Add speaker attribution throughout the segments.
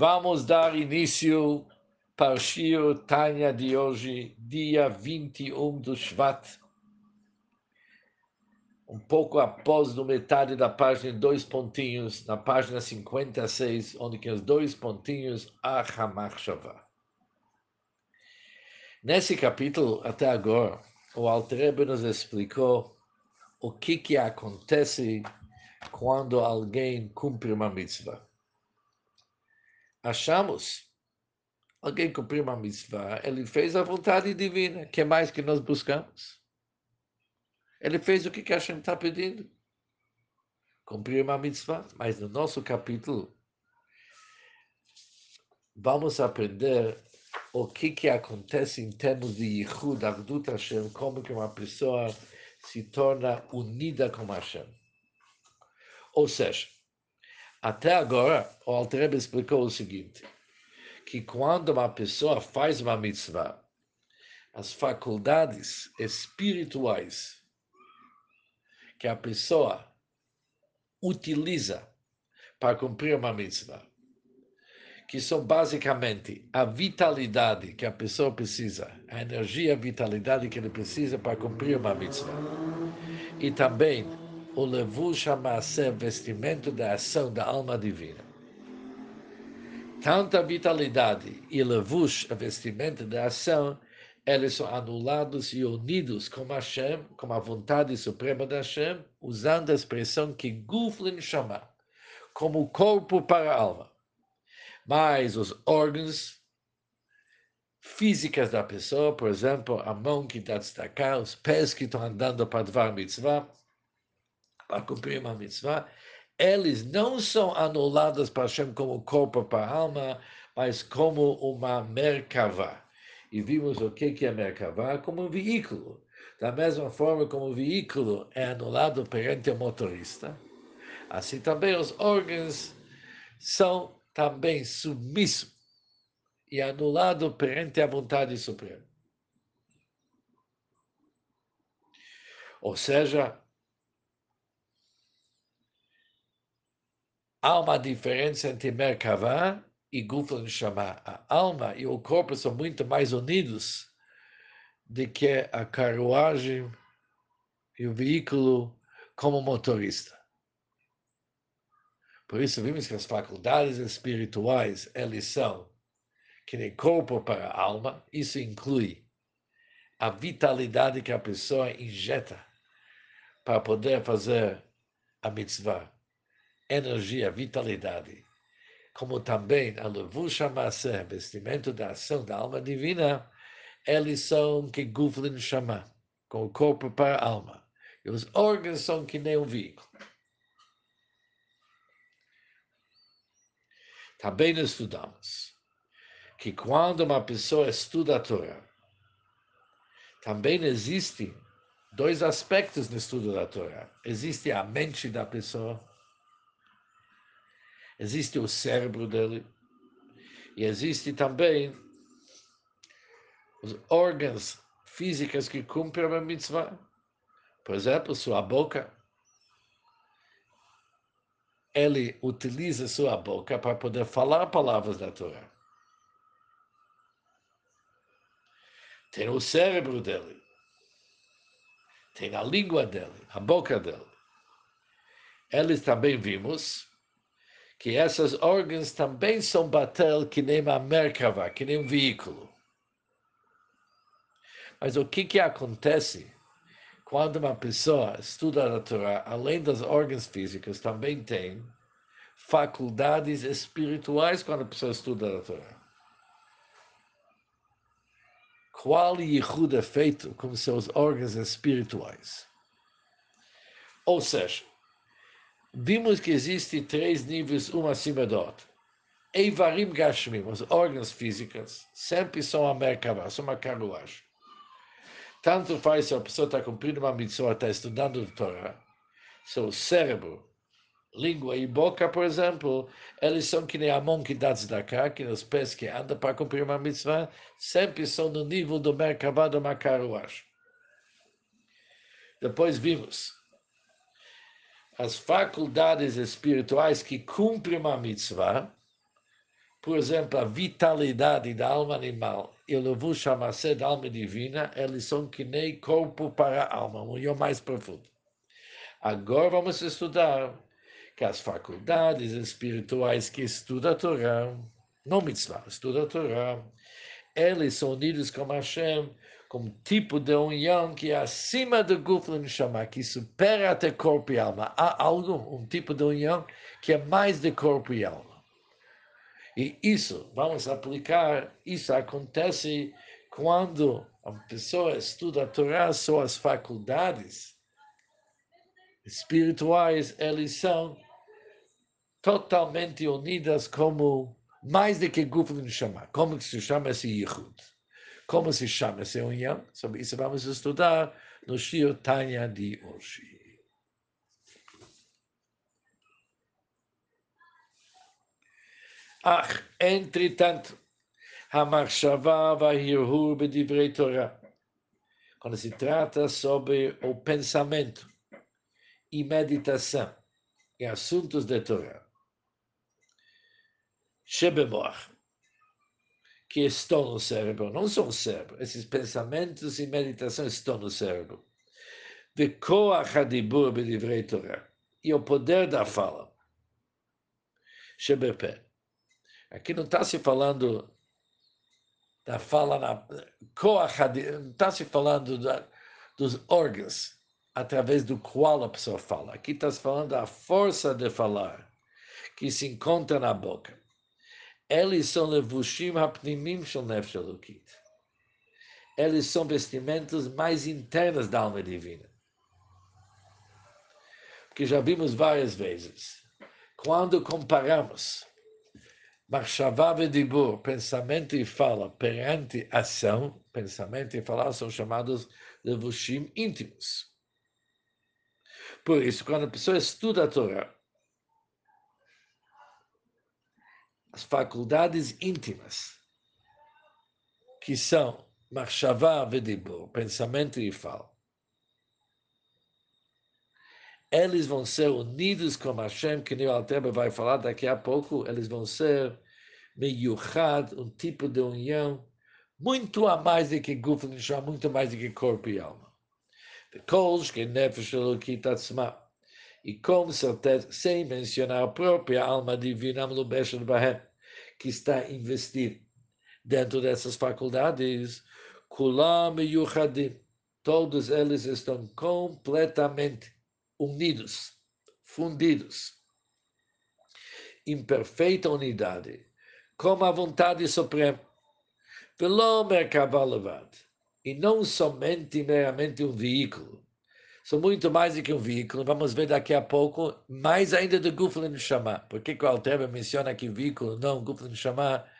Speaker 1: Vamos dar início para o Shio Tanya de hoje, dia 21 do Shvat. Um pouco após no metade da página, dois pontinhos, na página 56, onde tem os dois pontinhos, a Hamachshava. Nesse capítulo, até agora, o Altrebe nos explicou o que, que acontece quando alguém cumpre uma mitzvah achamos alguém cumpriu uma mitzvah, ele fez a vontade divina, que mais que nós buscamos. Ele fez o que a Hashem está pedindo. Cumpriu uma mitzvah, mas no nosso capítulo vamos aprender o que, que acontece em termos de Yichud, Avdut Hashem, como que uma pessoa se torna unida com Hashem. Ou seja, até agora, o Altrebe explicou o seguinte, que quando uma pessoa faz uma mitzvah, as faculdades espirituais que a pessoa utiliza para cumprir uma mitzvah, que são basicamente a vitalidade que a pessoa precisa, a energia, a vitalidade que ele precisa para cumprir uma mitzvah, e também o levush ser vestimento da ação da alma divina. Tanta vitalidade e levush, vestimento da ação, eles são anulados e unidos com Hashem, com a vontade suprema da Hashem, usando a expressão que Guflin chama, como corpo para a alma. Mas os órgãos físicas da pessoa, por exemplo, a mão que está destacar, os pés que estão andando para Dvar Mitzvah, para cumprir uma mitzvah, eles não são anulados para Hashem como corpo para alma, mas como uma merkavá. E vimos o que é merkavá como um veículo. Da mesma forma como o veículo é anulado perante o motorista, assim também os órgãos são também submissos e anulados perante a vontade suprema. Ou seja, há uma diferença entre Merkavá e Gufan Shama. A alma e o corpo são muito mais unidos do que a carruagem e o veículo como motorista. Por isso vimos que as faculdades espirituais, eles são que nem corpo para a alma, isso inclui a vitalidade que a pessoa injeta para poder fazer a mitzvah energia, vitalidade, como também a levusha maser, vestimento da ação da alma divina, eles são que Guflin chama, com o corpo para a alma. E os órgãos são que nem um veículo. Também estudamos que quando uma pessoa estuda a Torá, também existem dois aspectos no estudo da Torá. Existe a mente da pessoa existe o cérebro dele e existe também os órgãos físicos que cumprem a mitzvah. Por exemplo, sua boca. Ele utiliza sua boca para poder falar palavras da Torá. Tem o cérebro dele. Tem a língua dele, a boca dele. Eles também vimos que esses órgãos também são batel que nem uma Merkava, que nem um veículo. Mas o que, que acontece quando uma pessoa estuda a Torá, além dos órgãos físicos, também tem faculdades espirituais quando a pessoa estuda a Torá? Qual yichud é feito com seus órgãos espirituais? Ou seja, vimos que existem três níveis, um acima do outro. Eivarim Gashmim, os órgãos físicos, sempre são a Merkava, são uma carruagem. Tanto faz se a pessoa está cumprindo uma mitzvah, está estudando a Torá, seu cérebro, língua e boca, por exemplo, eles são que nem a mão que dá cá, que nos pés que andam para cumprir uma mitzvah, sempre são no nível do Merkava de uma. Depois vimos as faculdades espirituais que cumprem uma mitzvah, por exemplo, a vitalidade da alma animal e o vou chamar da alma divina, eles são que nem corpo para alma, um eu mais profundo. Agora vamos estudar que as faculdades espirituais que estudam a Torá, não mitzvah, estudam a Torá, eles são unidos com Hashem como tipo de união que é acima do Guflin chamar, que supera até corpo e alma. Há algo, um tipo de união que é mais de corpo e alma. E isso, vamos aplicar, isso acontece quando a pessoa estuda a Torá, são as faculdades espirituais, eles são totalmente unidas como mais do que Guflin chamar. Como que se chama esse Yichud? Como se chama essa união? Sobre isso vamos estudar no Shio Tanya de hoje. Ah, entretanto, Hamachshava Vahirhur Bedivrei Torah. Quando se trata sobre o pensamento e meditação em assuntos de Torah. Shebemor, que estão no cérebro, não são o cérebro, esses pensamentos e meditação estão no cérebro. De Koach Hadibur Bedivrei Torah. E o poder da fala. Shebepé Aqui não está se falando da fala na. Não está se falando da, dos órgãos através do qual a pessoa fala. Aqui está se falando da força de falar que se encontra na boca. Eles são levushim hapnimim shel nefesh Eles são vestimentos mais internas da alma divina. Porque já vimos várias vezes. Quando comparamos Machshavá Dibur, pensamento e fala perante ação, pensamento e fala são chamados levushim íntimos. Por isso, quando a pessoa estuda a Torá, as faculdades íntimas, que são Machshavá Dibur, pensamento e fala, eles vão ser unidos com Hashem, que o Alteba vai falar daqui a pouco, eles vão ser meyuchad, um tipo de união muito a mais do que Guf muito mais do que corpo e alma. que nefesh E com certeza, sem mencionar a própria alma divina, Bahem, que está investida dentro dessas faculdades, Kulam e todos eles estão completamente unidos, fundidos, em perfeita unidade, como a vontade suprema. Pelo mercado e não somente meramente um veículo. São muito mais do que um veículo. Vamos ver daqui a pouco, mais ainda do Guflin chamar. Por que o Alterba menciona aqui veículo, não Guflin chamar?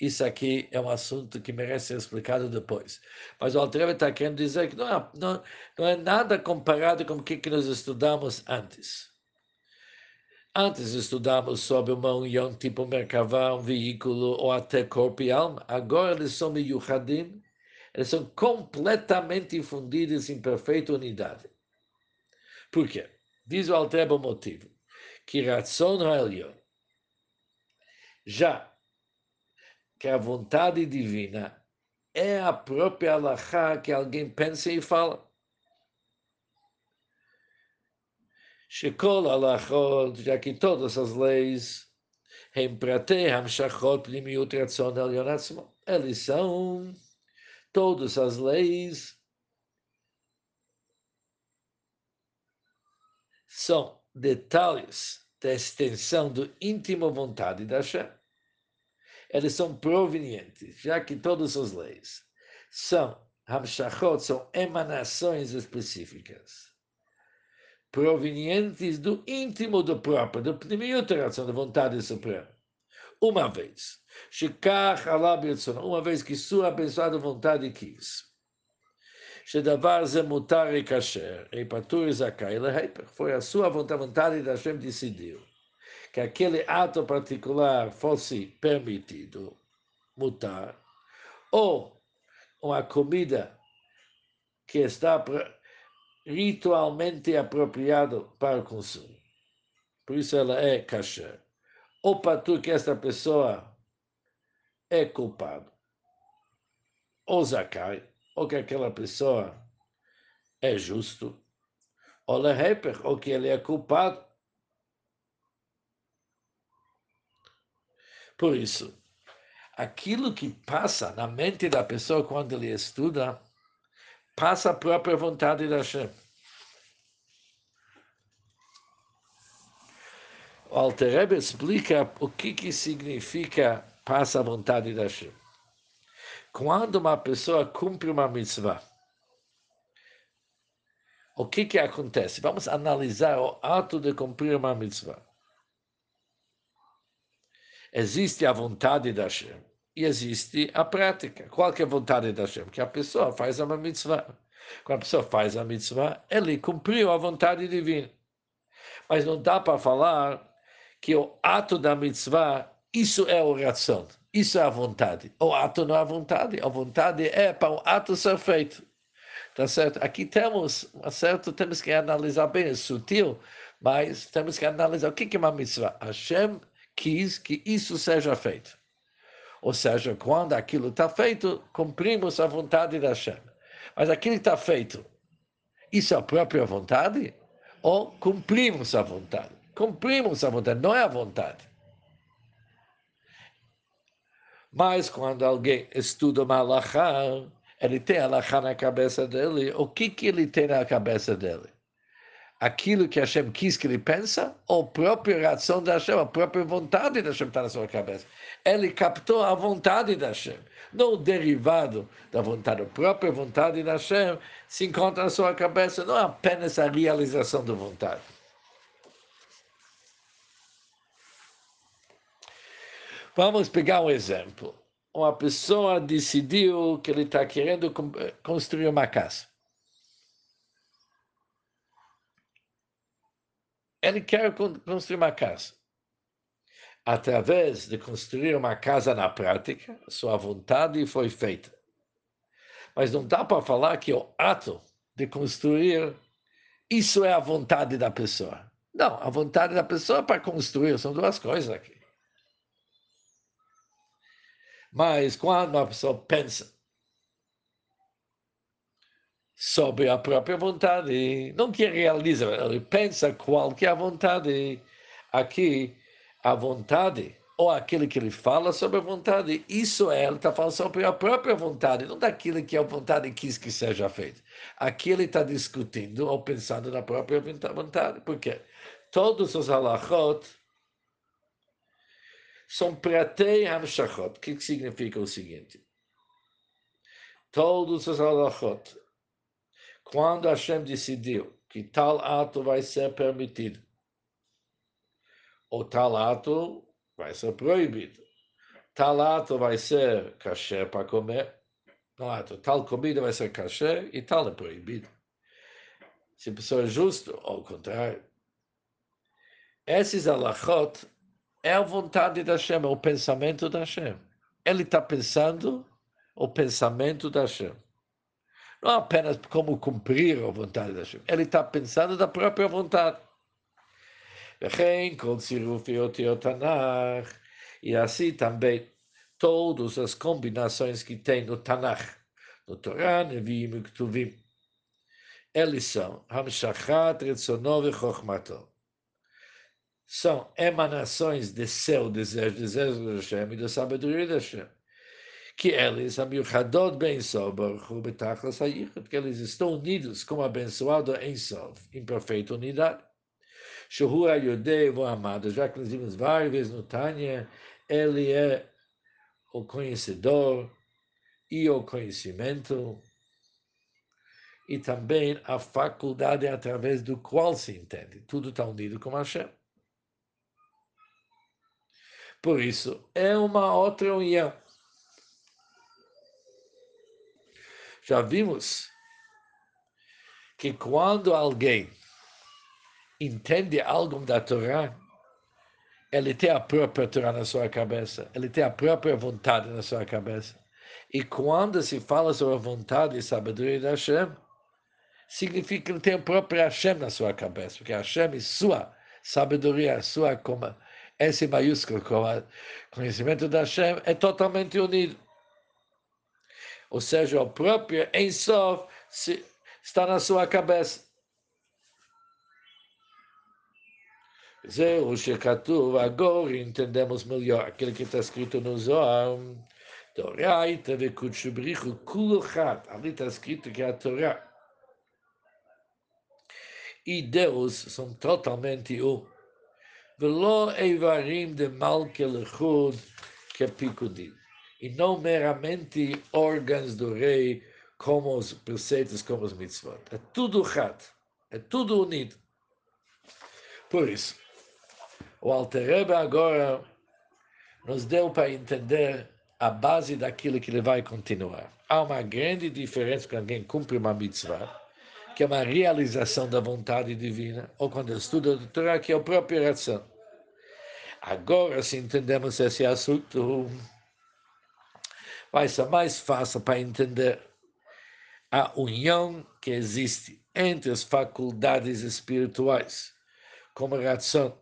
Speaker 1: Isso aqui é um assunto que merece ser explicado depois. Mas o Altreve está querendo dizer que não é, não, não é nada comparado com o que, que nós estudamos antes. Antes estudamos sobre uma união tipo Merkavá, um veículo ou até corpo e alma. Agora eles são Miyuhadim, eles são completamente fundidos em perfeita unidade. Por quê? Diz o Altrebe o motivo. Que Ratzon Ha'elyon, já que a vontade divina é a própria alahá que alguém pensa e fala. Shekol alachot, já que todas as leis, הם פרטי המשכות פנימיות רצון עליון עצמו. Eles são todas as leis são detalhes da extensão do íntimo vontade da Hashem eles são provenientes, já que todas as leis são Hamshachot, são emanações específicas, provenientes do íntimo do próprio, do pnimiut da vontade suprema. Uma vez, Shikach Allah uma vez que sua abençoada vontade quis. Shedavar mutar e Kasher, e Patur e Zakai, foi a sua vontade da Hashem decidiu que aquele ato particular fosse permitido, mutar, ou uma comida que está ritualmente apropriada para o consumo. Por isso ela é kasher. Ou patur que esta pessoa é culpada. Ou zakai, ou que aquela pessoa é justo, ou Leheper, ou que ele é culpado. Por isso, aquilo que passa na mente da pessoa quando ele estuda, passa a própria vontade da Hashem. O Alter Rebbe explica o que, que significa passa a vontade da Hashem. Quando uma pessoa cumpre uma mitzvah, o que, que acontece? Vamos analisar o ato de cumprir uma mitzvah. Existe a vontade da Hashem e existe a prática. Qual que é a vontade da Hashem? Que a pessoa faz uma mitzvah. Quando a pessoa faz a mitzvah, ele cumpriu a vontade divina. Mas não dá para falar que o ato da mitzvah, isso é oração, isso é a vontade. O ato não é a vontade, a vontade é para o ato ser feito. Tá certo? Aqui temos, certo? Temos que analisar bem, é sutil, mas temos que analisar o que é uma mitzvah. Hashem quis que isso seja feito. Ou seja, quando aquilo está feito, cumprimos a vontade da Hashem. Mas aquilo está feito, isso é a própria vontade? Ou cumprimos a vontade? Cumprimos a vontade, não é a vontade. Mas quando alguém estuda uma alahá, ele tem alahá na cabeça dele, o que, que ele tem na cabeça dele? Aquilo que Hashem quis que ele pensa, ou a própria reação da Hashem, a própria vontade da Hashem está na sua cabeça. Ele captou a vontade da Hashem, não o derivado da vontade, a própria vontade da Hashem se encontra na sua cabeça, não apenas a realização da vontade. Vamos pegar um exemplo. Uma pessoa decidiu que ele está querendo construir uma casa. Ele quer construir uma casa. Através de construir uma casa na prática, sua vontade foi feita. Mas não dá para falar que o ato de construir, isso é a vontade da pessoa. Não, a vontade da pessoa é para construir são duas coisas aqui. Mas quando uma pessoa pensa sobre a própria vontade, não que realiza, ele pensa qual que é a vontade. Aqui, a vontade, ou aquilo que ele fala sobre a vontade, isso é, ele está falando sobre a própria vontade, não daquilo que a vontade quis que seja feito. Aqui ele está discutindo ou pensando na própria vontade, porque todos os halachot são Pratei Hamshachot. O que significa o seguinte? Todos os halachot, quando Hashem decidiu que tal ato vai ser permitido, ou tal ato vai ser proibido, tal ato vai ser kasher para comer, não ato, tal comida vai ser kasher e tal é proibido. Se a pessoa é justo, ao contrário. Esses alachot é a vontade da Hashem, é o pensamento da Hashem. Ele está pensando o pensamento da Hashem. Não apenas como cumprir a vontade da Hashem. Ele está pensando da própria vontade. E assim também todas as combinações que tem no Tanakh, no Torá, Nevi'im e Ktuvim, eles são Hamshachat Retzonov e Chochmato são emanações de seu desejo, desejo de Hashem e da sabedoria de Hashem. Que eles, Amiuchadot Ben Hayichot, que eles estão unidos como abençoado em Sof, em perfeita unidade. Shuhu Ayodei amado, já que nós vimos várias vezes no Tânia, ele é o conhecedor e o conhecimento, e também a faculdade através do qual se entende. Tudo está unido com Hashem. Por isso, é uma outra união. Já vimos que quando alguém entende algo da Torá, ele tem a própria Torá na sua cabeça, ele tem a própria vontade na sua cabeça. E quando se fala sobre a vontade e sabedoria da Hashem, significa que ele tem a própria Hashem na sua cabeça, porque Hashem é sua sabedoria, sua esse maiúsculo com o conhecimento da Hashem é totalmente unido. Ou seja, o próprio Ensof está na sua cabeça. Zeu Shekatuv, agora entendemos melhor aquilo que está escrito no Zohar. Doraita vekutshubrichu kulochat. Ali está escrito que é a Torá e Deus são totalmente um. Velo eivarim de malkelechud kepikudim. E não meramente órgãos do rei, como os preceitos, como os mitzvot. É tudo hat, é tudo unido. Por isso, o Alter agora nos deu para entender a base daquilo que ele vai continuar. Há uma grande diferença quando alguém cumpre uma mitzvah, que é uma realização da vontade divina, ou quando estuda a Torá, que é a própria razão. Agora, se entendemos esse assunto, vai ser mais fácil para entender a união que existe entre as faculdades espirituais, como a razão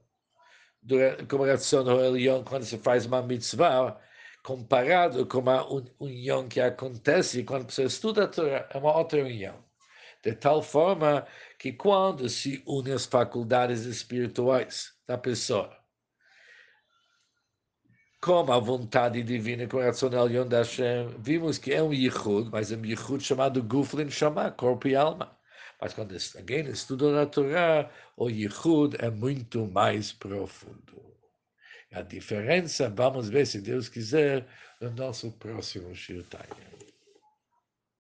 Speaker 1: como reação do Elion quando se faz uma mitzvah, comparado com a união que acontece quando a pessoa estuda a Torá, é uma outra união. De tal forma que quando se unem as faculdades espirituais da pessoa, com a vontade divina, com razão Elion da Hashem, vimos que é um yichud, mas é um yichud chamado Guflin Shama, corpo e alma. Mas quando alguém estuda a Torá, o Yichud é muito mais profundo. A diferença, vamos ver, se Deus quiser, no nosso próximo Shirtanya.